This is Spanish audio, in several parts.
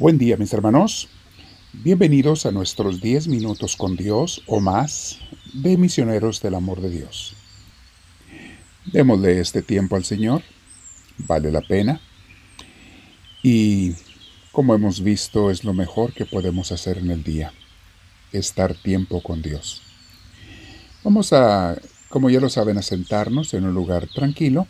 Buen día mis hermanos. Bienvenidos a nuestros 10 minutos con Dios o más de misioneros del amor de Dios. Démosle este tiempo al Señor. Vale la pena. Y como hemos visto es lo mejor que podemos hacer en el día. Estar tiempo con Dios. Vamos a, como ya lo saben, a sentarnos en un lugar tranquilo.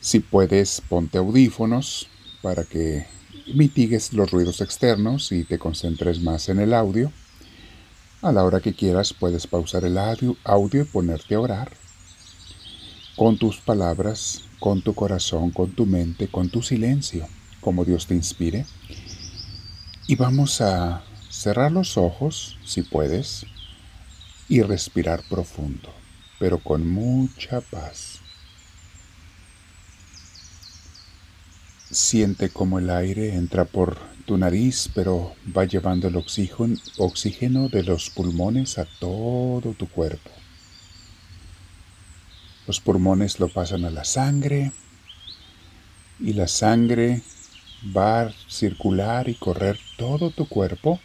Si puedes, ponte audífonos para que mitigues los ruidos externos y te concentres más en el audio. A la hora que quieras puedes pausar el audio, y ponerte a orar. Con tus palabras, con tu corazón, con tu mente, con tu silencio, como Dios te inspire. Y vamos a cerrar los ojos, si puedes, y respirar profundo, pero con mucha paz. Siente como el aire entra por tu nariz, pero va llevando el oxígeno, de los pulmones a todo tu cuerpo. Los pulmones lo pasan a la sangre y la sangre va a circular y correr todo tu cuerpo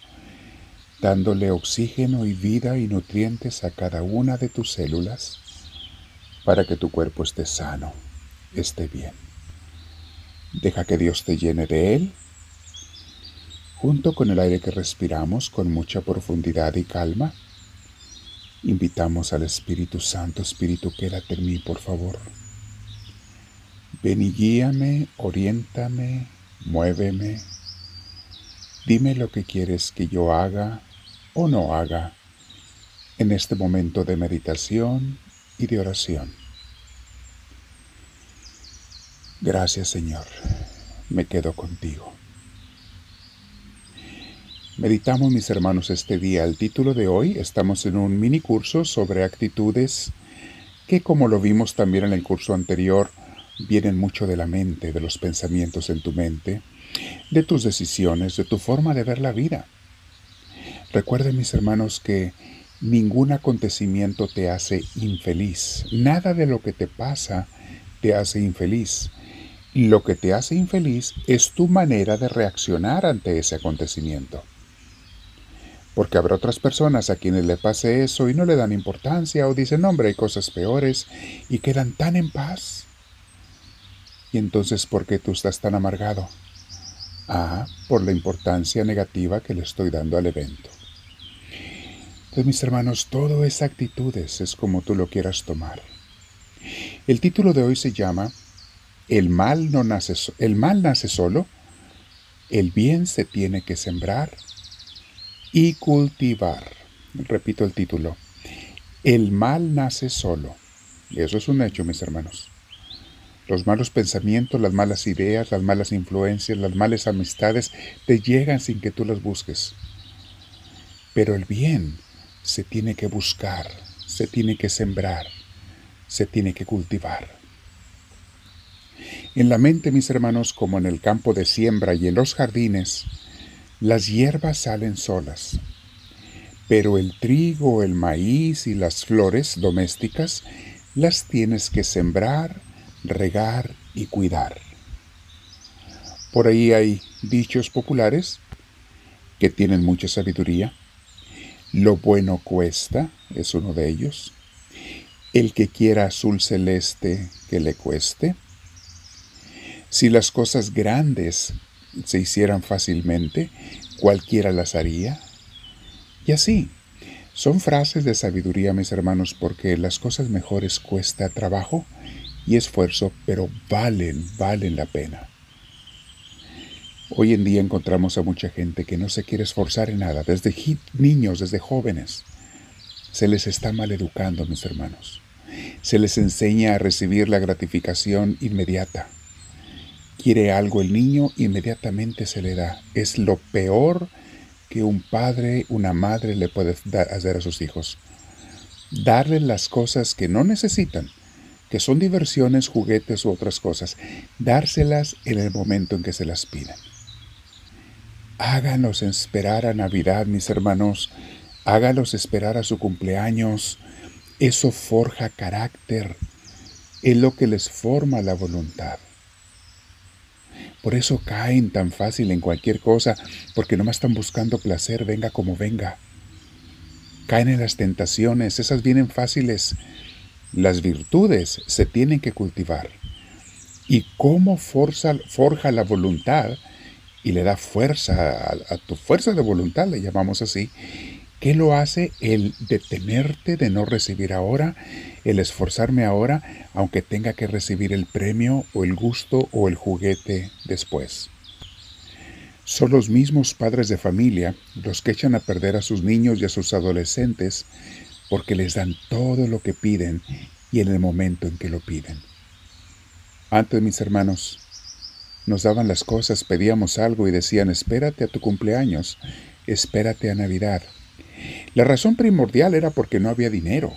dándole oxígeno y vida y nutrientes a cada una de tus células para que tu cuerpo esté sano, esté bien. Deja que Dios te llene de Él, junto con el aire que respiramos con mucha profundidad y calma. Invitamos al Espíritu Santo, Espíritu, quédate en mí, por favor. Ven y guíame, oriéntame, muéveme. Dime lo que quieres que yo haga o no haga en este momento de meditación y de oración. Gracias Señor, me quedo contigo. Meditamos mis hermanos este día. El título de hoy estamos en un mini curso sobre actitudes que como lo vimos también en el curso anterior, vienen mucho de la mente, de los pensamientos en tu mente, de tus decisiones, de tu forma de ver la vida. Recuerden mis hermanos que ningún acontecimiento te hace infeliz. Nada de lo que te pasa te hace infeliz. Lo que te hace infeliz es tu manera de reaccionar ante ese acontecimiento. Porque habrá otras personas a quienes le pase eso y no le dan importancia o dicen, hombre, hay cosas peores y quedan tan en paz. Y entonces, ¿por qué tú estás tan amargado? Ah, por la importancia negativa que le estoy dando al evento. Entonces, mis hermanos, todo es actitudes, es como tú lo quieras tomar. El título de hoy se llama El mal, no nace, el mal nace solo, el bien se tiene que sembrar y cultivar. Repito el título. El mal nace solo. Eso es un hecho, mis hermanos. Los malos pensamientos, las malas ideas, las malas influencias, las malas amistades te llegan sin que tú las busques. Pero el bien se tiene que buscar, se tiene que sembrar, se tiene que cultivar. En la mente, mis hermanos, como en el campo de siembra y en los jardines, las hierbas salen solas, pero el trigo, el maíz y las flores domésticas las tienes que sembrar, regar y cuidar. Por ahí hay dichos populares que tienen mucha sabiduría lo bueno cuesta, es uno de ellos. El que quiera azul celeste, que le cueste. Si las cosas grandes se hicieran fácilmente, cualquiera las haría. Y así, son frases de sabiduría, mis hermanos, porque las cosas mejores cuesta trabajo y esfuerzo, pero valen, valen la pena. Hoy en día encontramos a mucha gente que no se quiere esforzar en nada, desde niños, desde jóvenes. Se les está maleducando, mis hermanos. Se les enseña a recibir la gratificación inmediata. Quiere algo el niño, inmediatamente se le da. Es lo peor que un padre, una madre le puede hacer a sus hijos. Darles las cosas que no necesitan, que son diversiones, juguetes u otras cosas. Dárselas en el momento en que se las piden. Háganos esperar a Navidad, mis hermanos. Hágalos esperar a su cumpleaños. Eso forja carácter. Es lo que les forma la voluntad. Por eso caen tan fácil en cualquier cosa, porque nomás están buscando placer, venga como venga. Caen en las tentaciones, esas vienen fáciles. Las virtudes se tienen que cultivar. ¿Y cómo forja la voluntad? Y le da fuerza a, tu fuerza de voluntad, le llamamos así. ¿Qué lo hace? El detenerte de no recibir ahora, el esforzarme ahora, aunque tenga que recibir el premio o el gusto o el juguete después. Son los mismos padres de familia los que echan a perder a sus niños y a sus adolescentes porque les dan todo lo que piden y en el momento en que lo piden. Antes, mis hermanos, nos daban las cosas, pedíamos algo y decían, espérate a tu cumpleaños, espérate a Navidad. La razón primordial era porque no había dinero,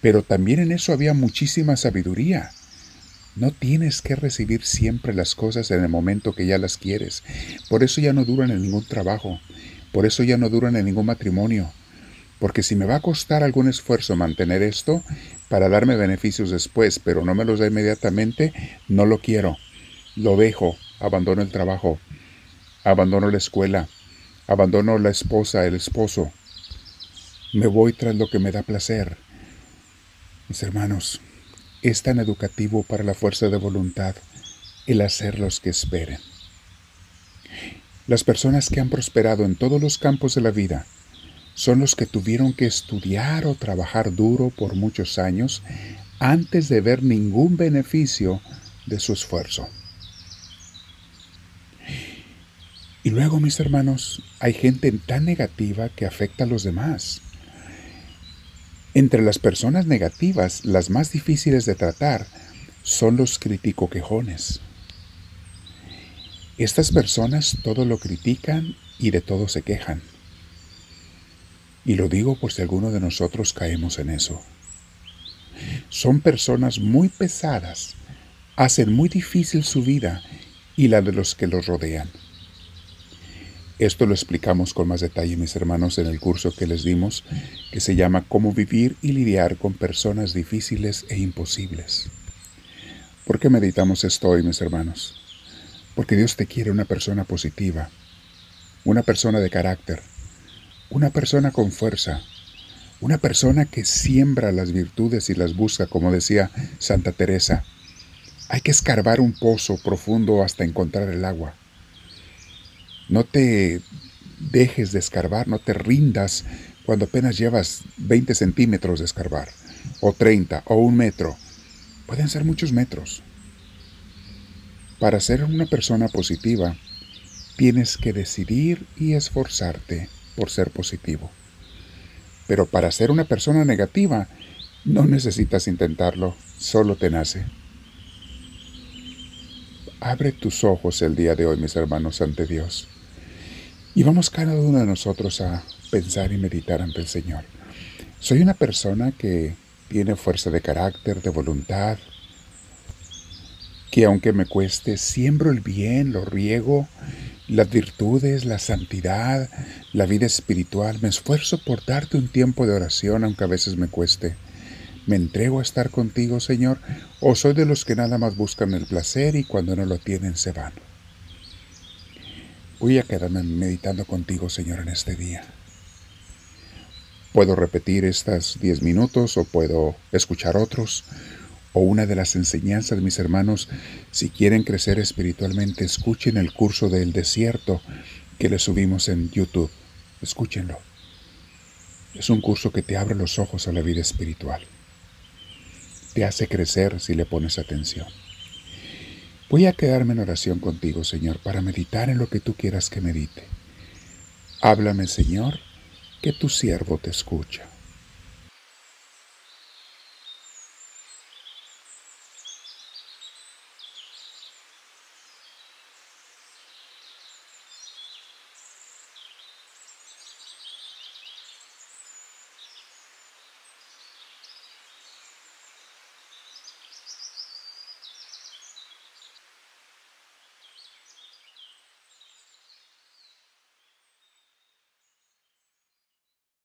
pero también en eso había muchísima sabiduría. No tienes que recibir siempre las cosas en el momento que ya las quieres. Por eso ya no duran en ningún trabajo. Por eso ya no duran en ningún matrimonio. Porque si me va a costar algún esfuerzo mantener esto para darme beneficios después, pero no me los da inmediatamente, no lo quiero. Lo dejo, abandono el trabajo, abandono la escuela, abandono la esposa, el esposo. Me voy tras lo que me da placer. Mis hermanos, es tan educativo para la fuerza de voluntad el hacer los que esperen. Las personas que han prosperado en todos los campos de la vida son los que tuvieron que estudiar o trabajar duro por muchos años antes de ver ningún beneficio de su esfuerzo. Y luego, mis hermanos, hay gente tan negativa que afecta a los demás. Entre las personas negativas, las más difíciles de tratar son los critico-quejones. Estas personas todo lo critican y de todo se quejan. Y lo digo por si alguno de nosotros caemos en eso. Son personas muy pesadas, hacen muy difícil su vida y la de los que los rodean. Esto lo explicamos con más detalle, mis hermanos, en el curso que les dimos, que se llama Cómo vivir y lidiar con personas difíciles e imposibles. ¿Por qué meditamos esto hoy, mis hermanos? Porque Dios te quiere una persona positiva, una persona de carácter, una persona con fuerza, una persona que siembra las virtudes y las busca, como decía Santa Teresa. Hay que escarbar un pozo profundo hasta encontrar el agua. No te dejes de escarbar, no te rindas cuando apenas llevas 20 centímetros de escarbar, o 30, o un metro. Pueden ser muchos metros. Para ser una persona positiva, tienes que decidir y esforzarte por ser positivo. Pero para ser una persona negativa, no necesitas intentarlo, solo te nace. Abre tus ojos el día de hoy, mis hermanos, ante Dios. Y vamos cada uno de nosotros a pensar y meditar ante el Señor. Soy una persona que tiene fuerza de carácter, de voluntad, que aunque me cueste, siembro el bien, lo riego las virtudes, la santidad, la vida espiritual. Me esfuerzo por darte un tiempo de oración, aunque a veces me cueste. ¿Me entrego a estar contigo, Señor? ¿O soy de los que nada más buscan el placer y cuando no lo tienen se van? Voy a quedarme meditando contigo, Señor, en este día. Puedo repetir estas diez minutos o puedo escuchar otros o una de las enseñanzas de mis hermanos, si quieren crecer espiritualmente, escuchen el curso del desierto que le subimos en YouTube. Escúchenlo. Es un curso que te abre los ojos a la vida espiritual. Te hace crecer si le pones atención. Voy a quedarme en oración contigo, Señor, para meditar en lo que tú quieras que medite. Háblame, Señor, que tu siervo te escucha.